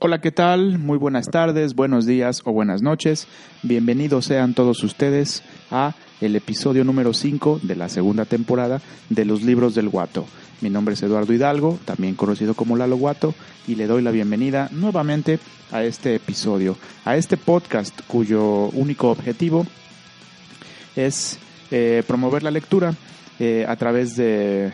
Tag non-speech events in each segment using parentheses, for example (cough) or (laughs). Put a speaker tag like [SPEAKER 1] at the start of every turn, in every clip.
[SPEAKER 1] Hola, ¿qué tal? Muy buenas tardes, buenos días o buenas noches. Bienvenidos sean todos ustedes a el episodio número 5 de la segunda temporada de los libros del Guato. Mi nombre es Eduardo Hidalgo, también conocido como Lalo Guato, y le doy la bienvenida nuevamente a este episodio, a este podcast cuyo único objetivo es eh, promover la lectura eh, a través de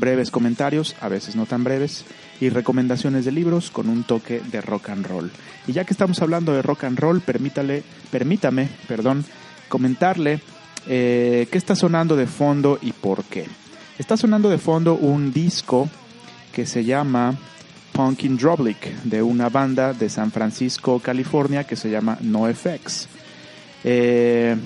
[SPEAKER 1] breves comentarios, a veces no tan breves, y recomendaciones de libros con un toque de rock and roll. Y ya que estamos hablando de rock and roll, permítale, permítame, perdón, comentarle eh, qué está sonando de fondo y por qué. Está sonando de fondo un disco que se llama Punkin Drublic de una banda de San Francisco, California que se llama NoFX. Eh,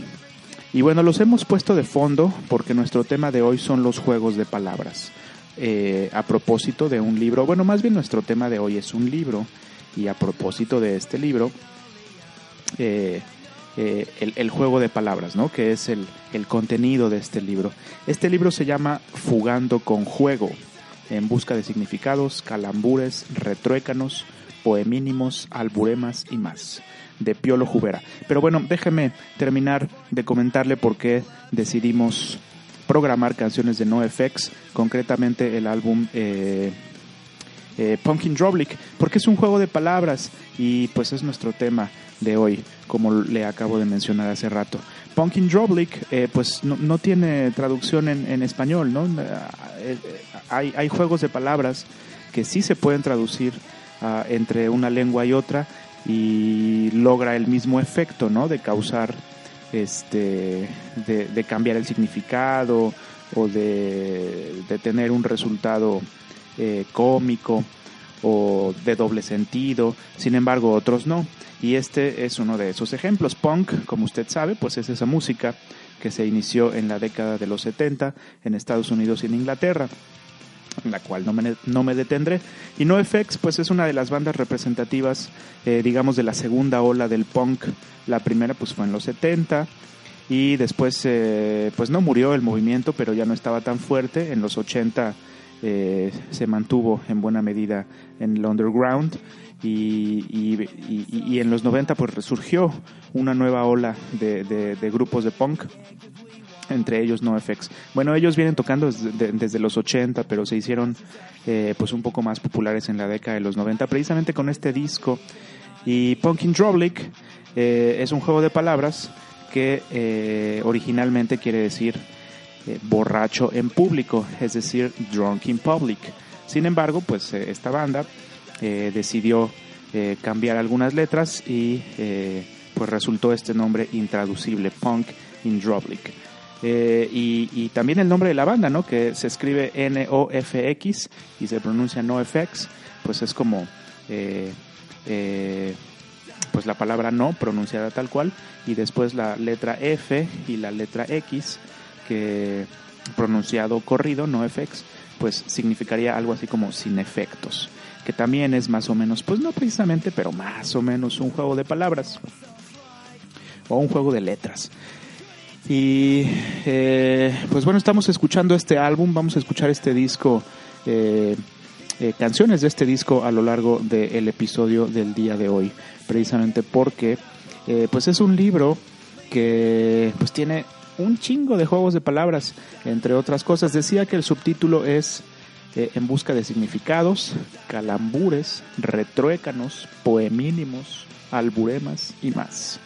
[SPEAKER 1] y bueno, los hemos puesto de fondo porque nuestro tema de hoy son los juegos de palabras. Eh, a propósito de un libro, bueno, más bien nuestro tema de hoy es un libro y a propósito de este libro, eh, eh, el, juego de palabras, ¿no? Que es el, el contenido de este libro. Este libro se llama Fugando con Juego, en busca de significados, calambures, retruécanos, poemínimos, alburemas y más, de Piolo Jubera. Pero bueno, déjeme terminar de comentarle por qué decidimos programar canciones de NoFX, concretamente el álbum eh, eh, Pumpkin porque es un juego de palabras y pues es nuestro tema de hoy, como le acabo de mencionar hace rato. Pumpkin Drublic eh, pues no, tiene traducción en, español, ¿no? Eh, hay, hay, juegos de palabras que sí se pueden traducir ah, entre una lengua y otra y logra el mismo efecto, ¿no? De causar este, de, cambiar el significado o de, tener un resultado eh, cómico o de doble sentido, sin embargo otros no. Y este es uno de esos ejemplos. Punk, como usted sabe, pues es esa música que se inició en la década de los 70 en Estados Unidos y en Inglaterra en la cual no me, no me detendré. Y NoFX, pues es una de las bandas representativas, eh, digamos, de la segunda ola del punk. La primera, pues fue en los 70 y después, eh, pues no murió el movimiento, pero ya no estaba tan fuerte. En los 80 eh, se mantuvo en buena medida en el underground. Y, y, en los 90 pues resurgió una nueva ola de, de grupos de punk entre ellos NoFX. Bueno, ellos vienen tocando desde, los 80, pero se hicieron eh, pues un poco más populares en la década de los 90, precisamente con este disco. Y Punkin Drublic eh, es un juego de palabras que eh, originalmente quiere decir borracho en público, es decir, drunk in public. Sin embargo, pues esta banda decidió cambiar algunas letras y pues resultó este nombre intraducible, Punk in Drublic. Eh, y, también el nombre de la banda, ¿no? Que se escribe N-O-F-X y se pronuncia NoFX, pues es como eh, eh, pues la palabra no pronunciada tal cual y después la letra F y la letra X que pronunciado corrido, NoFX, pues significaría algo así como sin efectos, que también es más o menos, pues no precisamente, pero más o menos un juego de palabras o un juego de letras. Y eh, pues bueno, estamos escuchando este álbum, vamos a escuchar este disco, eh, eh, canciones de este disco a lo largo del episodio del día de hoy, precisamente porque pues es un libro que pues tiene un chingo de juegos de palabras, entre otras cosas. Decía que el subtítulo es En busca de significados, calambures, retruécanos, poemínimos, alburemas y más.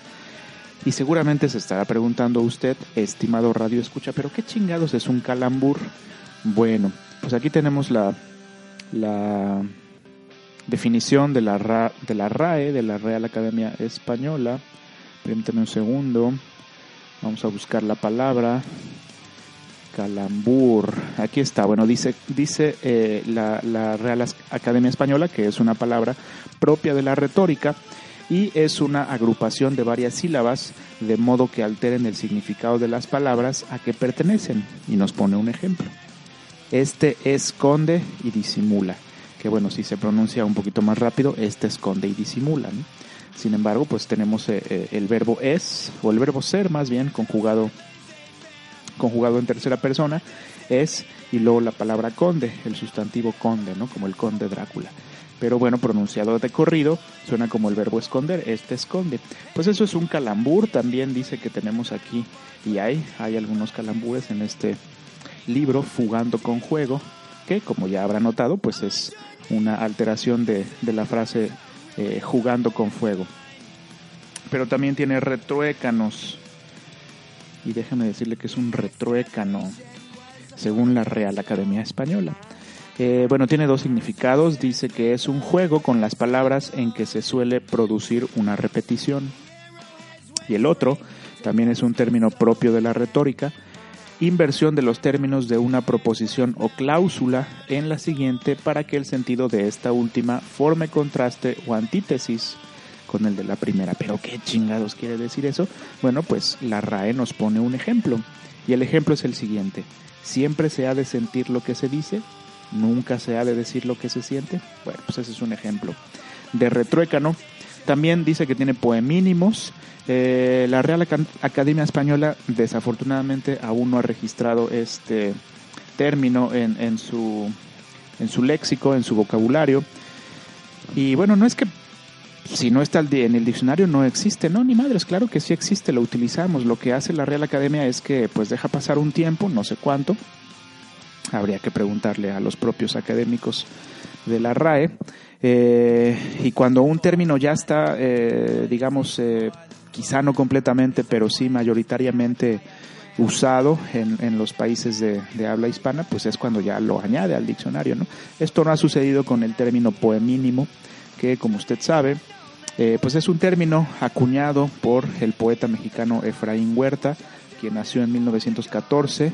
[SPEAKER 1] Y seguramente se estará preguntando usted, estimado radio escucha, pero ¿qué chingados es un calambur? Bueno, pues aquí tenemos la, la definición de la, de la RAE, de la Real Academia Española. Permítame un segundo. Vamos a buscar la palabra. Calambur. Aquí está. Bueno, dice, dice eh, la Real Academia Española que es una palabra propia de la retórica y es una agrupación de varias sílabas de modo que alteren el significado de las palabras a que pertenecen. Y nos pone un ejemplo. Este esconde y disimula. Que bueno, si se pronuncia un poquito más rápido, este esconde y disimula. Sin embargo, pues tenemos eh, eh, el verbo es, o el verbo ser más bien, conjugado, conjugado en tercera persona, es, y luego la palabra conde, el sustantivo conde, ¿no? Como el conde Drácula. Pero bueno, pronunciado de corrido, suena como el verbo esconder, este esconde. Pues eso es un calambur, también dice que tenemos aquí, y hay, hay algunos calambures en este libro, Fugando con Juego, que como ya habrá notado, pues es una alteración de, la frase eh, jugando con fuego. Pero también tiene retruécanos. Y déjame decirle que es un retruécano, según la Real Academia Española. Eh, bueno, tiene dos significados. Dice que es un juego con las palabras en que se suele producir una repetición. Y el otro también es un término propio de la retórica inversión de los términos de una proposición o cláusula en la siguiente para que el sentido de esta última forme contraste o antítesis con el de la primera. Pero ¿qué chingados quiere decir eso? Bueno, pues la RAE nos pone un ejemplo. Y el ejemplo es el siguiente. Siempre se ha de sentir lo que se dice, nunca se ha de decir lo que se siente. Bueno, pues ese es un ejemplo. De retruécano, también dice que tiene poemínimos eh, la Real Academia Española desafortunadamente aún no ha registrado este término en, en, su, en su léxico, en su vocabulario. Y bueno, no es que si no está en el diccionario no existe, no, ni madres, claro que sí existe, lo utilizamos. Lo que hace la Real Academia es que pues deja pasar un tiempo, no sé cuánto, habría que preguntarle a los propios académicos de la RAE, eh, y cuando un término ya está, eh, digamos, eh, quizá no completamente, pero sí mayoritariamente usado en, los países de, habla hispana, pues es cuando ya lo añade al diccionario. ¿no? Esto no ha sucedido con el término poemínimo, que como usted sabe, pues es un término acuñado por el poeta mexicano Efraín Huerta, quien nació en 1914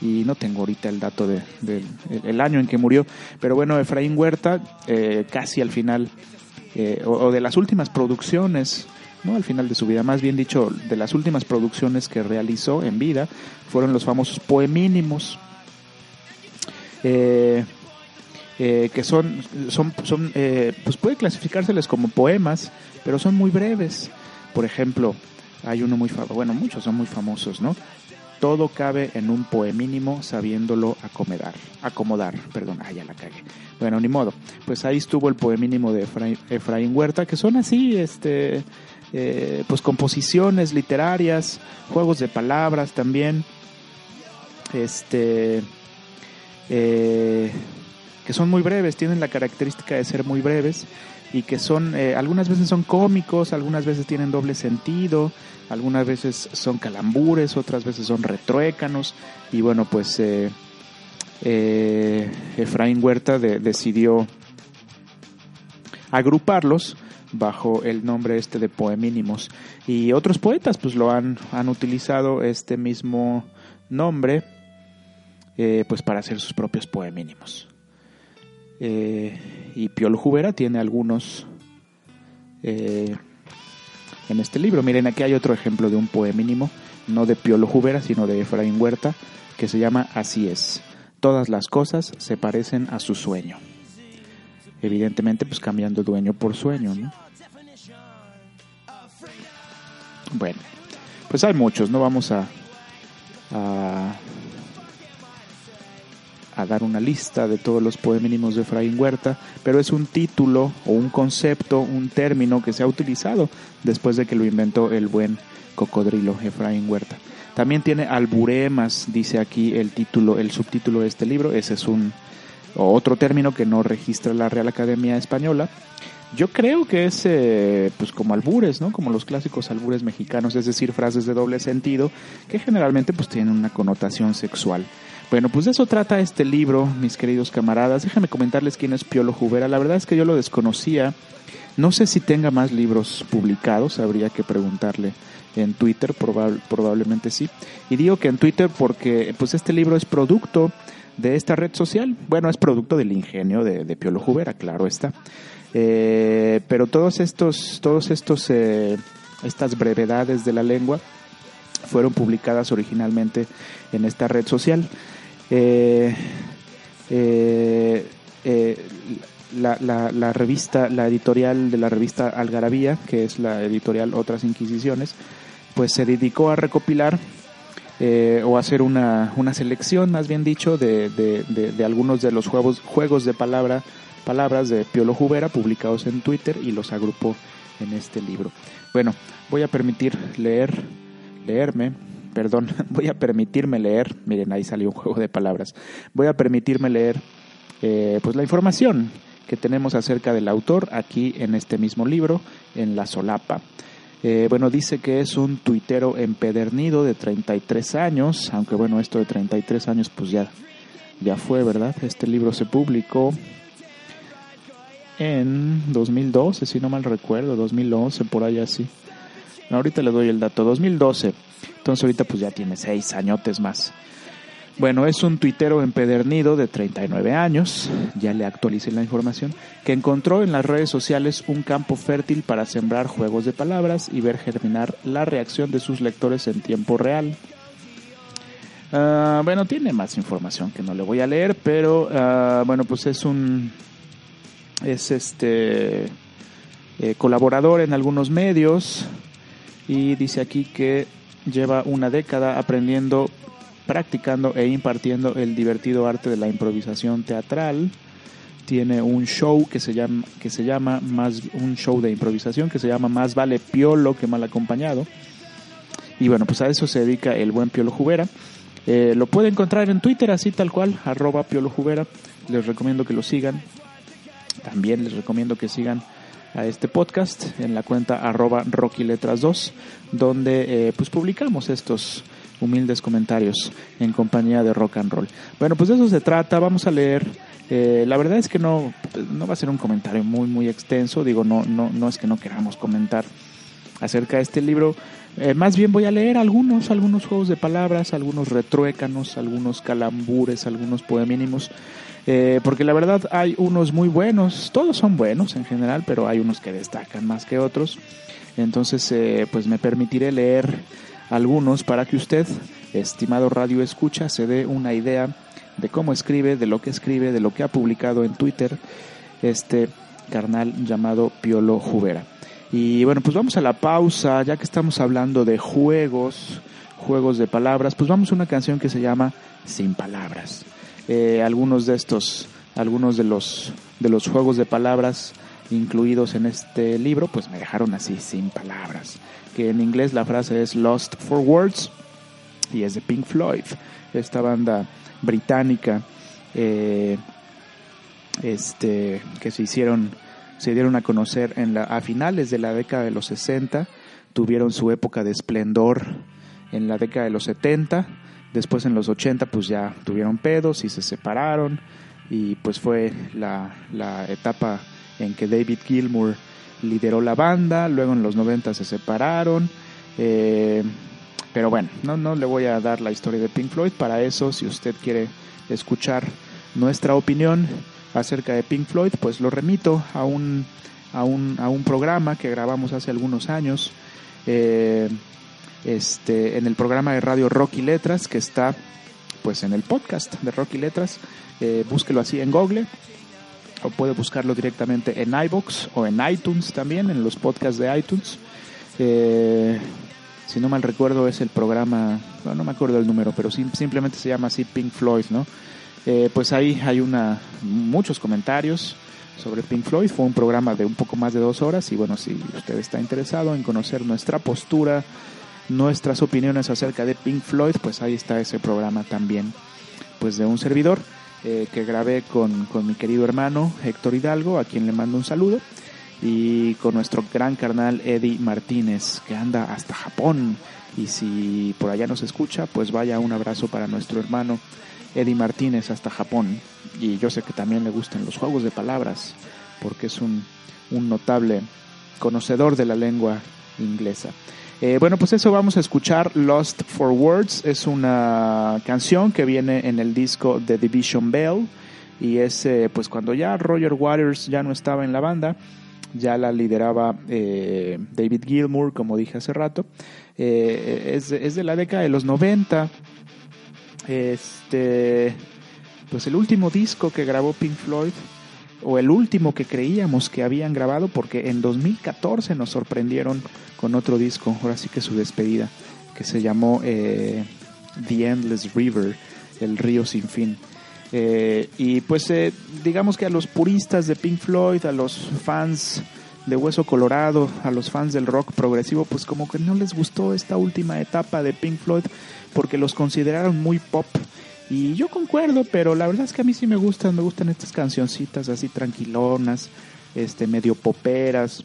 [SPEAKER 1] y no tengo ahorita el dato del de, año en que murió, pero bueno, Efraín Huerta, eh, casi al final, eh, o, de las últimas producciones ¿no? al final de su vida, más bien dicho, de las últimas producciones que realizó en vida, fueron los famosos poemínimos, eh, eh, que son, son, son eh, pues puede clasificárseles como poemas, pero son muy breves. Por ejemplo, hay uno muy famoso, bueno, muchos son muy famosos, ¿no? Todo cabe en un poemínimo sabiéndolo acomodar, acomodar, perdón, ah, ya la cagué. Bueno, ni modo. Pues ahí estuvo el poemínimo de Efraín Huerta, que son así, este, eh, pues composiciones literarias, juegos de palabras también, este, eh, que son muy breves, tienen la característica de ser muy breves y que son, eh, algunas veces son cómicos, algunas veces tienen doble sentido, algunas veces son calambures, otras veces son retruécanos y bueno, pues Efraín Huerta decidió agruparlos bajo el nombre este de poemínimos. Y otros poetas pues lo han, han utilizado este mismo nombre eh, pues para hacer sus propios poemínimos. Eh, y Piolo Jubera tiene algunos eh, en este libro. Miren, aquí hay otro ejemplo de un poemínimo, no de Piolo Jubera, sino de Efraín Huerta, que se llama Así es. Todas las cosas se parecen a su sueño evidentemente pues cambiando dueño por sueño, ¿no? Bueno, pues hay muchos, no vamos a, a, dar una lista de todos los poemínimos de Efraín Huerta, pero es un título o un concepto, un término que se ha utilizado después de que lo inventó el buen cocodrilo Efraín Huerta. También tiene alburemas, dice aquí el título, el subtítulo de este libro, ese es un otro término que no registra la Real Academia Española. Yo creo que es eh, pues como albures, ¿no? Como los clásicos albures mexicanos, es decir, frases de doble sentido que generalmente pues tienen una connotación sexual. Bueno, pues de eso trata este libro, mis queridos camaradas. Déjame comentarles quién es Piolo Jubera. La verdad es que yo lo desconocía. No sé si tenga más libros publicados, habría que preguntarle en Twitter, probablemente sí. Y digo que en Twitter porque pues este libro es producto de esta red social. Bueno, es producto del ingenio de, de Piolo Jubera, claro está. Eh, pero todos estos, todos estos, eh, estas brevedades de la lengua fueron publicadas originalmente en esta red social. Eh, la, la, revista, la editorial de la revista Algarabía, que es la editorial Otras Inquisiciones, pues se dedicó a recopilar eh, o hacer una, una, selección, más bien dicho, de, de, de, algunos de los juegos, juegos de palabra palabras de Piolo Jubera publicados en Twitter y los agrupó en este libro. Bueno, voy a permitir leer, leerme, perdón, (laughs) voy a permitirme leer, miren ahí salió un juego de palabras, voy a permitirme leer eh, pues la información que tenemos acerca del autor aquí en este mismo libro, en La Solapa. Eh, bueno, dice que es un tuitero empedernido de 33 años, aunque bueno, esto de 33 años pues ya, ya fue, ¿verdad? Este libro se publicó en 2012, si no mal recuerdo, 2011, por ahí así. Ahorita le doy el dato, 2012. Entonces ahorita pues ya tiene 6 añotes más. Bueno, es un tuitero empedernido de 39 años, ya le actualicé la información, que encontró en las redes sociales un campo fértil para sembrar juegos de palabras y ver germinar la reacción de sus lectores en tiempo real. Ah, bueno, tiene más información que no le voy a leer, pero ah, bueno, pues es un es este eh, colaborador en algunos medios y dice aquí que lleva una década aprendiendo practicando e impartiendo el divertido arte de la improvisación teatral. Tiene un show que se llama, que se llama más, un show de improvisación que se llama Más vale piolo que mal acompañado. Y bueno, pues a eso se dedica el buen Piolo Jubera. Eh, lo puede encontrar en Twitter así tal cual, arroba Piolo Jubera. Les recomiendo que lo sigan. También les recomiendo que sigan a este podcast en la cuenta arroba Rocky Letras 2, donde eh, pues publicamos estos humildes comentarios en compañía de rock and roll. Bueno, pues de eso se trata, vamos a leer. Eh, la verdad es que no, no va a ser un comentario muy, muy extenso, digo, no, no, no es que no queramos comentar acerca de este libro. Eh, más bien voy a leer algunos, algunos juegos de palabras, algunos retruécanos, algunos calambures, algunos poemínimos, eh, porque la verdad hay unos muy buenos, todos son buenos en general, pero hay unos que destacan más que otros. Entonces, pues me permitiré leer algunos para que usted, estimado radio escucha, se dé una idea de cómo escribe, de lo que escribe, de lo que ha publicado en Twitter este carnal llamado Piolo Jubera. Y bueno, pues vamos a la pausa, ya que estamos hablando de juegos, juegos de palabras, pues vamos a una canción que se llama Sin Palabras. Eh, algunos de estos, algunos de los, de los juegos de palabras incluidos en este libro, pues me dejaron así, sin palabras. Que en inglés la frase es Lost for Words y es de Pink Floyd, esta banda británica eh, este, que se hicieron, se dieron a conocer en la, a finales de la década de los 60, tuvieron su época de esplendor en la década de los 70, después en los 80 pues ya tuvieron pedos y se separaron y pues fue la, la etapa en que David Gilmour lideró la banda, luego en los 90 se separaron. Eh, pero bueno, no, no le voy a dar la historia de Pink Floyd. Para eso, si usted quiere escuchar nuestra opinión acerca de Pink Floyd, pues lo remito a un, a un, a un programa que grabamos hace algunos años. Eh, este, en el programa de radio Rocky Letras, que está pues en el podcast de Rocky Letras. Eh, búsquelo así en Google o puede buscarlo directamente en iBox o en iTunes también, en los podcasts de iTunes. Eh, si no mal recuerdo es el programa, no me acuerdo el número, pero simplemente se llama así Pink Floyd, ¿no? Eh, pues ahí hay una muchos comentarios sobre Pink Floyd. Fue un programa de un poco más de dos horas y bueno, si usted está interesado en conocer nuestra postura, nuestras opiniones acerca de Pink Floyd, pues ahí está ese programa también, pues de un servidor. Eh, que grabé con, mi querido hermano Héctor Hidalgo, a quien le mando un saludo, y con nuestro gran carnal Eddie Martínez, que anda hasta Japón. Y si por allá nos escucha, pues vaya un abrazo para nuestro hermano Eddie Martínez hasta Japón. Y yo sé que también le gustan los juegos de palabras, porque es un, un notable conocedor de la lengua inglesa. Eh, bueno, pues eso vamos a escuchar. Lost for Words es una canción que viene en el disco The Division Bell y es eh, pues cuando ya Roger Waters ya no estaba en la banda, ya la lideraba eh, David Gilmour, como dije hace rato. Es, es, de la década de los 90. Este, pues el último disco que grabó Pink Floyd o el último que creíamos que habían grabado, porque en 2014 nos sorprendieron con otro disco, ahora sí que su despedida, que se llamó eh, The Endless River, el río sin fin.
[SPEAKER 2] Eh, y pues eh, digamos que a los puristas de Pink Floyd, a los fans de Hueso Colorado, a los fans del rock progresivo, pues como que no les gustó esta última etapa de Pink Floyd porque los consideraron muy pop. Y yo concuerdo, pero la verdad es que a mí sí me gustan, me gustan estas cancioncitas así tranquilonas, este medio poperas,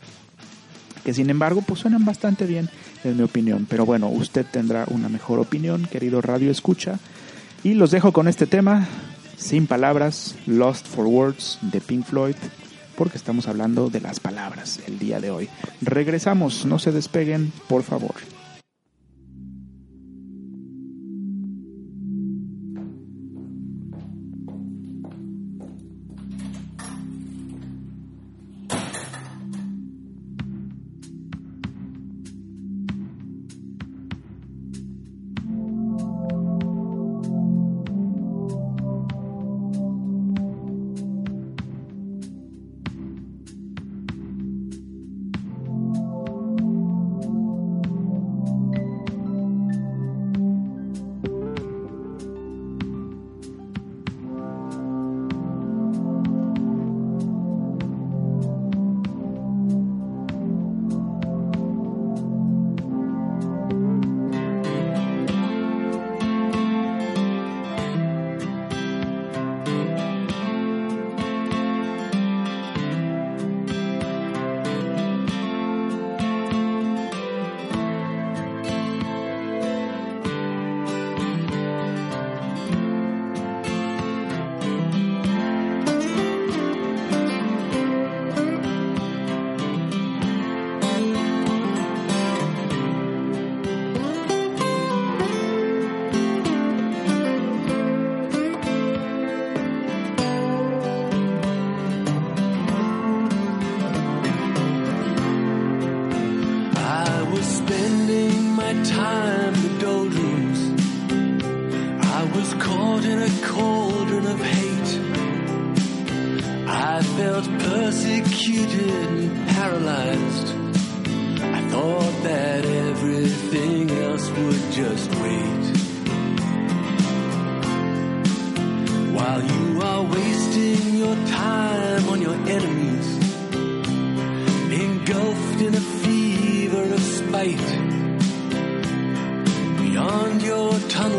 [SPEAKER 2] que sin embargo pues suenan bastante bien en mi opinión. Pero bueno, usted tendrá una mejor opinión, querido Radio Escucha. Y los dejo con este tema, sin palabras, Lost for Words de Pink Floyd, porque estamos hablando de las palabras el día de hoy. Regresamos, no se despeguen, por favor.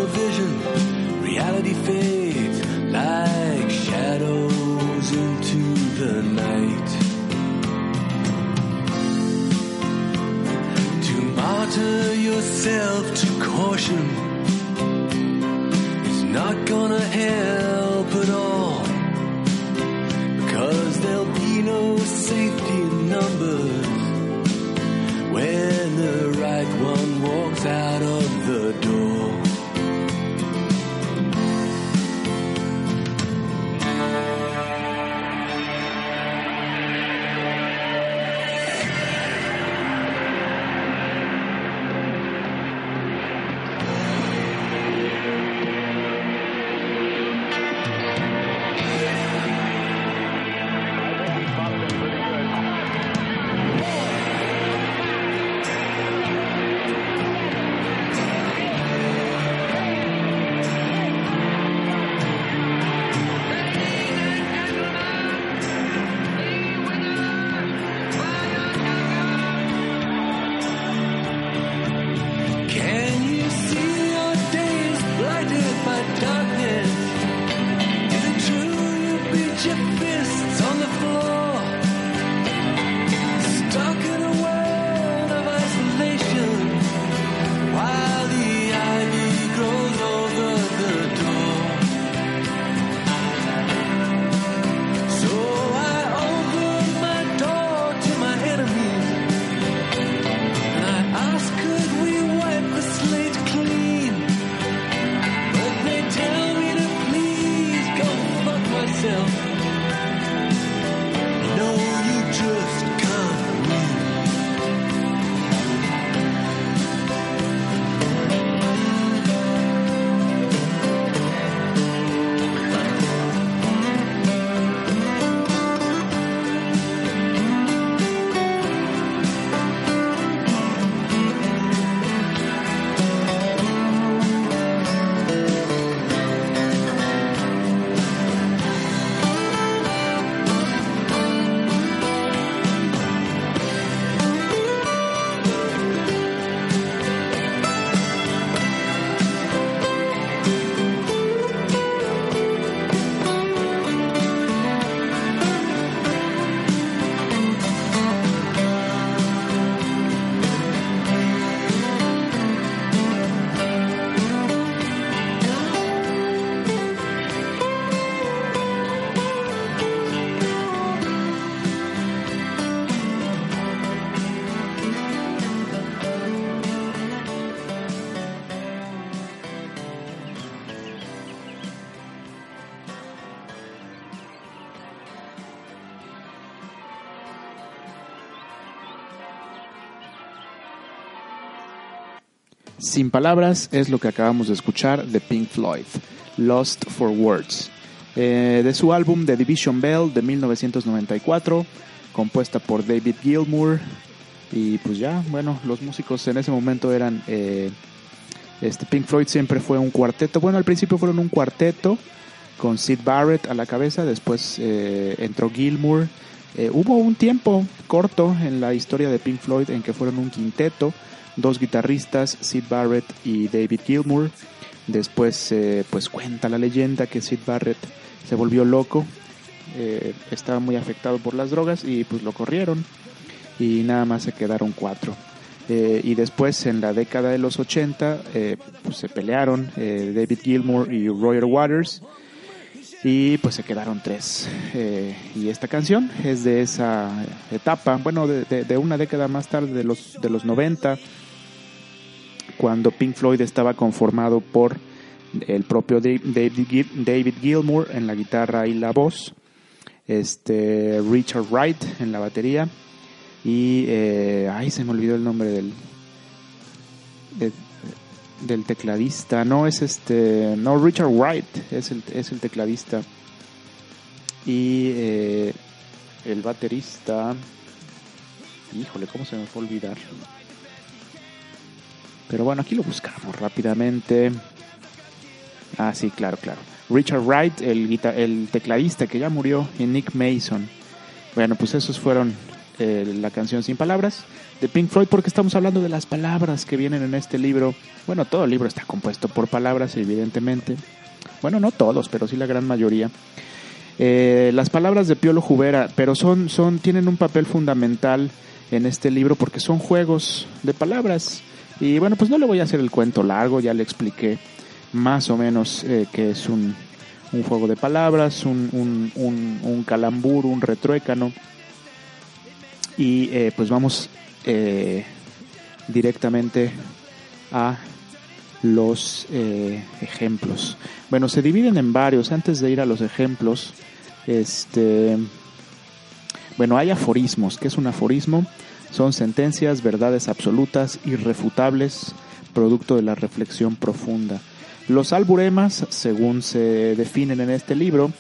[SPEAKER 2] tunnel vision, reality fades like shadows into the night. To martyr yourself to caution is not gonna help at all. Because there'll be no safety in numbers when the right one walks out of
[SPEAKER 1] Sin palabras es lo que acabamos de escuchar de Pink Floyd, Lost for Words, eh, de su álbum The Division Bell de 1994, compuesta por David Gilmour. Y pues ya, bueno, los músicos en ese momento eran... Eh, este Pink Floyd siempre fue un cuarteto. Bueno, al principio fueron un cuarteto con Sid Barrett a la cabeza, después eh, entró Gilmour. hubo un tiempo corto en la historia de Pink Floyd en que fueron un quinteto dos guitarristas, Sid Barrett y David Gilmour. Después, eh, pues cuenta la leyenda que Sid Barrett se volvió loco, eh, estaba muy afectado por las drogas y pues lo corrieron y nada más se quedaron cuatro. Eh, y después en la década de los 80 pues se pelearon David Gilmour y Roger Waters y pues se quedaron tres. y esta canción es de esa etapa, bueno, de, de, una década más tarde, de los, de los 90, cuando Pink Floyd estaba conformado por el propio David, Gilmour en la guitarra y la voz, este Richard Wright en la batería y eh, ay se me olvidó el nombre del del tecladista. No es este no Richard Wright es el, es el tecladista. Y eh, el baterista híjole cómo se me fue a olvidar pero bueno, aquí lo buscamos rápidamente. Ah, sí, claro, claro. Richard Wright, el, el tecladista que ya murió, y Nick Mason. Bueno, pues esos fueron eh, la canción Sin Palabras de Pink Floyd, porque estamos hablando de las palabras que vienen en este libro. Bueno, todo el libro está compuesto por palabras, evidentemente. Bueno, no todos, pero sí la gran mayoría. Eh, las palabras de Piolo Jubera, pero son, son, tienen un papel fundamental en este libro porque son juegos de palabras. Y bueno, pues no le voy a hacer el cuento largo, ya le expliqué más o menos eh, que es un, un, juego de palabras, un, un, un, calambur, un retruécano. Y eh, pues vamos eh, directamente a los ejemplos. Bueno, se dividen en varios. Antes de ir a los ejemplos, este, bueno, hay aforismos. ¿Qué es un aforismo? Son sentencias, verdades absolutas, irrefutables, producto de la reflexión profunda. Los alburemas, según se definen en este libro,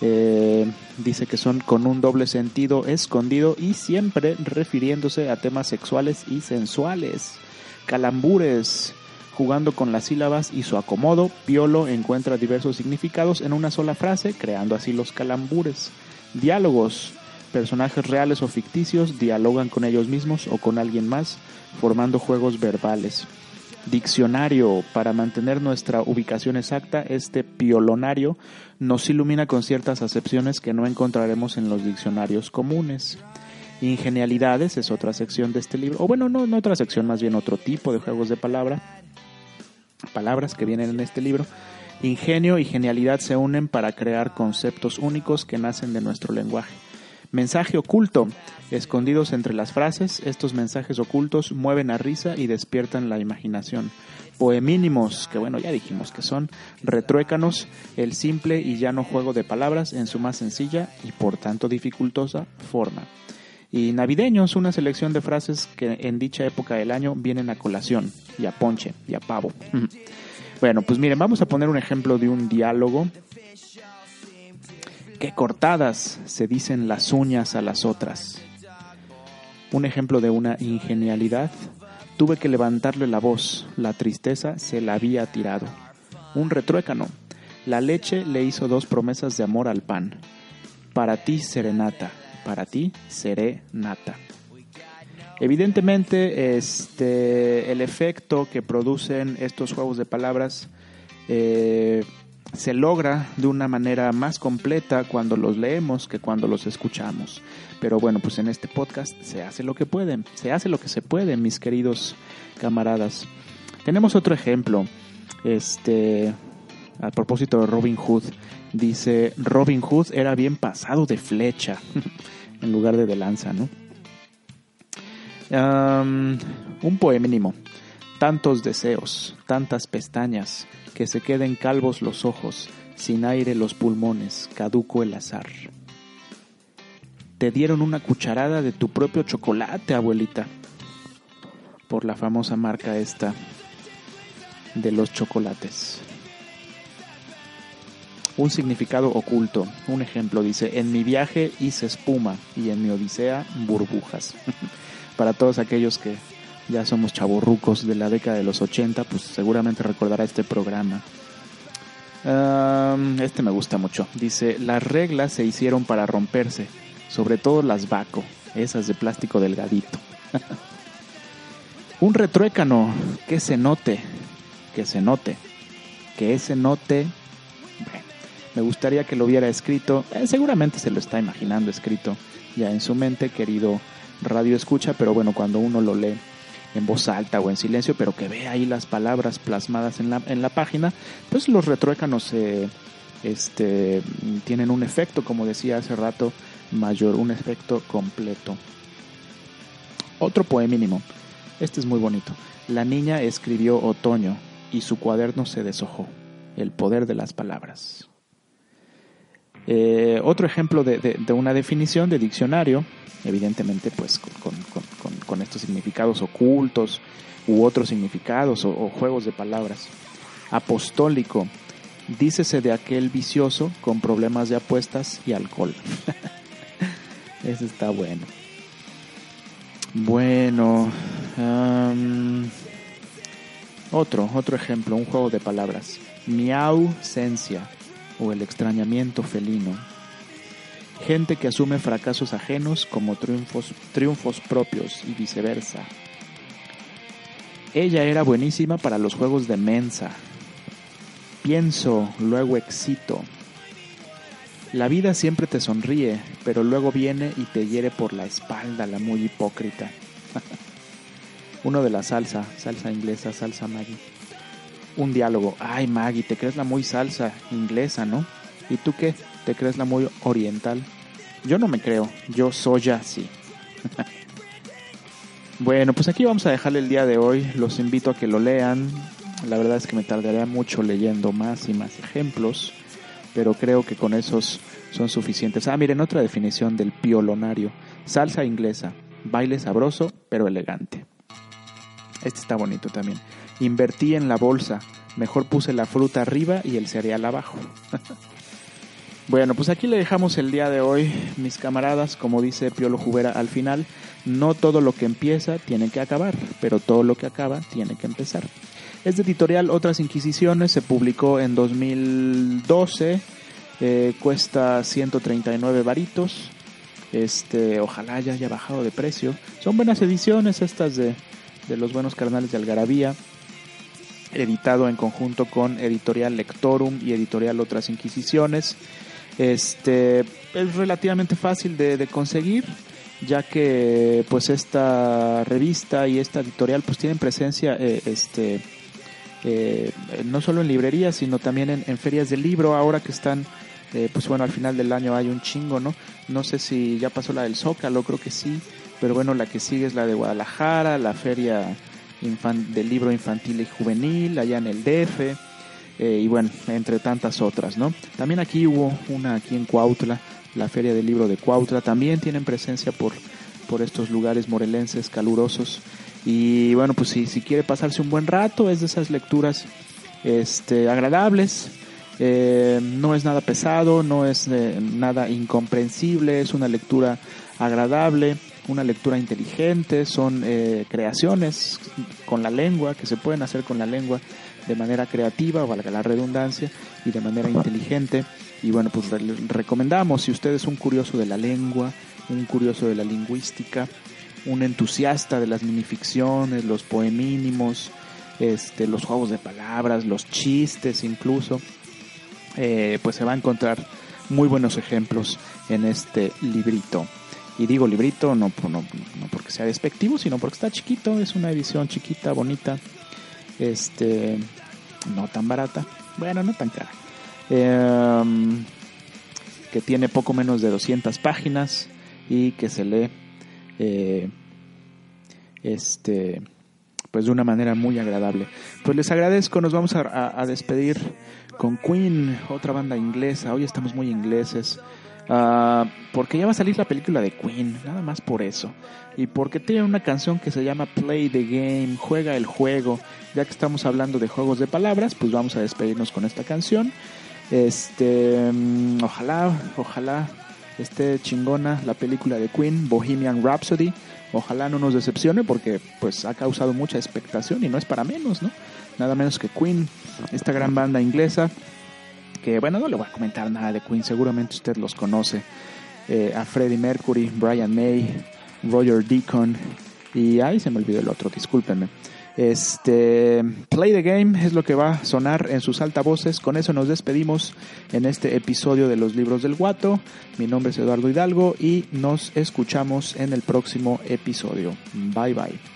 [SPEAKER 1] eh, dice que son con un doble sentido escondido y siempre refiriéndose a temas sexuales y sensuales. Calambures, jugando con las sílabas y su acomodo, Piolo encuentra diversos significados en una sola frase, creando así los calambures. Diálogos, personajes reales o ficticios dialogan con ellos mismos o con alguien más, formando juegos verbales. Diccionario, para mantener nuestra ubicación exacta, este piolonario nos ilumina con ciertas acepciones que no encontraremos en los diccionarios comunes. Ingenialidades es otra sección de este libro, o bueno, no, no otra sección, más bien otro tipo de juegos de palabra, palabras que vienen en este libro. Ingenio y genialidad se unen para crear conceptos únicos que nacen de nuestro lenguaje. Mensaje oculto. Escondidos entre las frases, estos mensajes ocultos mueven a risa y despiertan la imaginación. Poemínimos, que bueno, ya dijimos que son retruécanos, el simple y llano juego de palabras en su más sencilla y por tanto dificultosa forma. Y navideños, una selección de frases que en dicha época del año vienen a colación, y a ponche, y a pavo. bueno, pues miren, vamos a poner un ejemplo de un diálogo Qué cortadas se dicen las uñas a las otras. Un ejemplo de una ingenialidad. Tuve que levantarle la voz, la tristeza se la había tirado. Un retruécano. La leche le hizo dos promesas de amor al pan. Para ti serenata, para ti seré nata. Evidentemente, este, el efecto que producen estos juegos de palabras eh, se logra de una manera más completa cuando los leemos que cuando los escuchamos. Pero bueno, pues en este podcast se hace lo que pueden, se hace lo que se puede, mis queridos camaradas. Tenemos otro ejemplo. Este, a propósito de Robin Hood, dice Robin Hood era bien pasado de flecha (laughs) en lugar de de lanza, ¿no? un poemínimo. Tantos deseos, tantas pestañas, que se queden calvos los ojos, sin aire los pulmones, caduco el azar. Te dieron una cucharada de tu propio chocolate, abuelita, por la famosa marca esta de los chocolates. Un significado oculto. Un ejemplo dice, en mi viaje hice espuma y en mi odisea burbujas. (laughs) Para todos aquellos que ya somos chavorrucos de la década de los 80, pues seguramente recordará este programa. este me gusta mucho. Dice, las reglas se hicieron para romperse, sobre todo las vaco, esas de plástico delgadito. (laughs) Un retruécano, que se note, que se note, que ese note me gustaría que lo hubiera escrito, eh, seguramente se lo está imaginando escrito ya en su mente, querido radio escucha, pero bueno, cuando uno lo lee en voz alta o en silencio, pero que ve ahí las palabras plasmadas en la, en la página, pues los retruécanos eh, este, tienen un efecto, como decía hace rato, mayor, un efecto completo. Otro poemínimo, este es muy bonito. La niña escribió otoño y su cuaderno se deshojó. El poder de las palabras. Eh, otro ejemplo de, una definición de diccionario, evidentemente pues con, estos significados ocultos u otros significados o, juegos de palabras. Apostólico, dícese de aquel vicioso con problemas de apuestas y alcohol. (laughs) Ese está bueno. Bueno, otro, otro ejemplo, un juego de palabras. Miausencia o el extrañamiento felino. Gente que asume fracasos ajenos como triunfos, propios y viceversa. Ella era buenísima para los juegos de mensa. Pienso, luego excito. La vida siempre te sonríe, pero luego viene y te hiere por la espalda la muy hipócrita. (laughs) Uno de la salsa, salsa inglesa, salsa Maggie un diálogo. Ay, Maggie, te crees la muy salsa inglesa, ¿no? ¿Y tú qué? ¿Te crees la muy oriental? Yo no me creo, yo soy así. (laughs) bueno, pues aquí vamos a dejarle el día de hoy. Los invito a que lo lean. La verdad es que me tardaría mucho leyendo más y más ejemplos, pero creo que con esos son suficientes. Ah, miren, otra definición del piolonario. Salsa inglesa, baile sabroso pero elegante. Este está bonito también. Invertí en la bolsa. Mejor puse la fruta arriba y el cereal abajo. (laughs) bueno, pues aquí le dejamos el día de hoy, mis camaradas. Como dice Piolo Jubera al final, no todo lo que empieza tiene que acabar, pero todo lo que acaba tiene que empezar. Este editorial Otras Inquisiciones se publicó en 2012. Eh, cuesta 139 varitos. Este, ojalá ya haya bajado de precio. Son buenas ediciones estas de, de los buenos carnales de Algarabía editado en conjunto con Editorial Lectorum y Editorial Otras Inquisiciones. Este es relativamente fácil de, conseguir, ya que pues esta revista y esta editorial pues tienen presencia eh, este eh, no solo en librerías sino también en, ferias de libro. Ahora que están eh, pues bueno al final del año hay un chingo no no sé si ya pasó la del Zócalo creo que sí pero bueno la que sigue es la de Guadalajara la feria del libro infantil y juvenil allá en el DF eh, y bueno, entre tantas otras, ¿no? También aquí hubo una aquí en Cuautla, la Feria del Libro de Cuautla, también tienen presencia por, por estos lugares morelenses calurosos. Y bueno, pues si, si quiere pasarse un buen rato, es de esas lecturas este, agradables, eh, no es nada pesado, no es eh, nada incomprensible, es una lectura agradable una lectura inteligente, son eh, creaciones con la lengua, que se pueden hacer con la lengua de manera creativa, valga la redundancia, y de manera inteligente. Y bueno, pues recomendamos, si usted es un curioso de la lengua, un curioso de la lingüística, un entusiasta de las minificciones, los poemínimos, este, los juegos de palabras, los chistes incluso, eh, pues se va a encontrar muy buenos ejemplos en este librito. Y digo librito no, no, no porque sea despectivo, sino porque está chiquito, es una edición chiquita, bonita, este, no tan barata, bueno, no tan cara, em, que tiene poco menos de 200 páginas y que se lee, eh, este, pues de una manera muy agradable. Pues les agradezco, nos vamos a despedir con Queen, otra banda inglesa, hoy estamos muy ingleses Ah, porque ya va a salir la película de Queen, nada más por eso. Y porque tiene una canción que se llama Play the Game, juega el juego. Ya que estamos hablando de juegos de palabras, pues vamos a despedirnos con esta canción. Este, mm, ojalá, ojalá esté chingona la película de Queen, Bohemian Rhapsody. Ojalá no nos decepcione porque pues ha causado mucha expectación y no es para menos, ¿no? Nada menos que Queen, esta gran banda inglesa que bueno, no le voy a comentar nada de Queen, seguramente usted los conoce. Eh, a Freddie Mercury, Brian May, Roger Deacon y ahí se me olvidó el otro, discúlpenme. Este Play the Game es lo que va a sonar en sus altavoces. Con eso nos despedimos en este episodio de los libros del Guato. Mi nombre es Eduardo Hidalgo y nos escuchamos en el próximo episodio. Bye bye.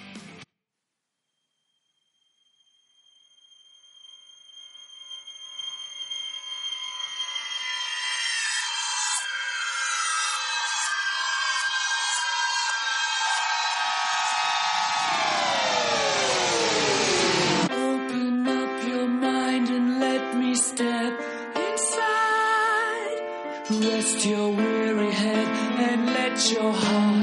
[SPEAKER 3] Your weary head and let your heart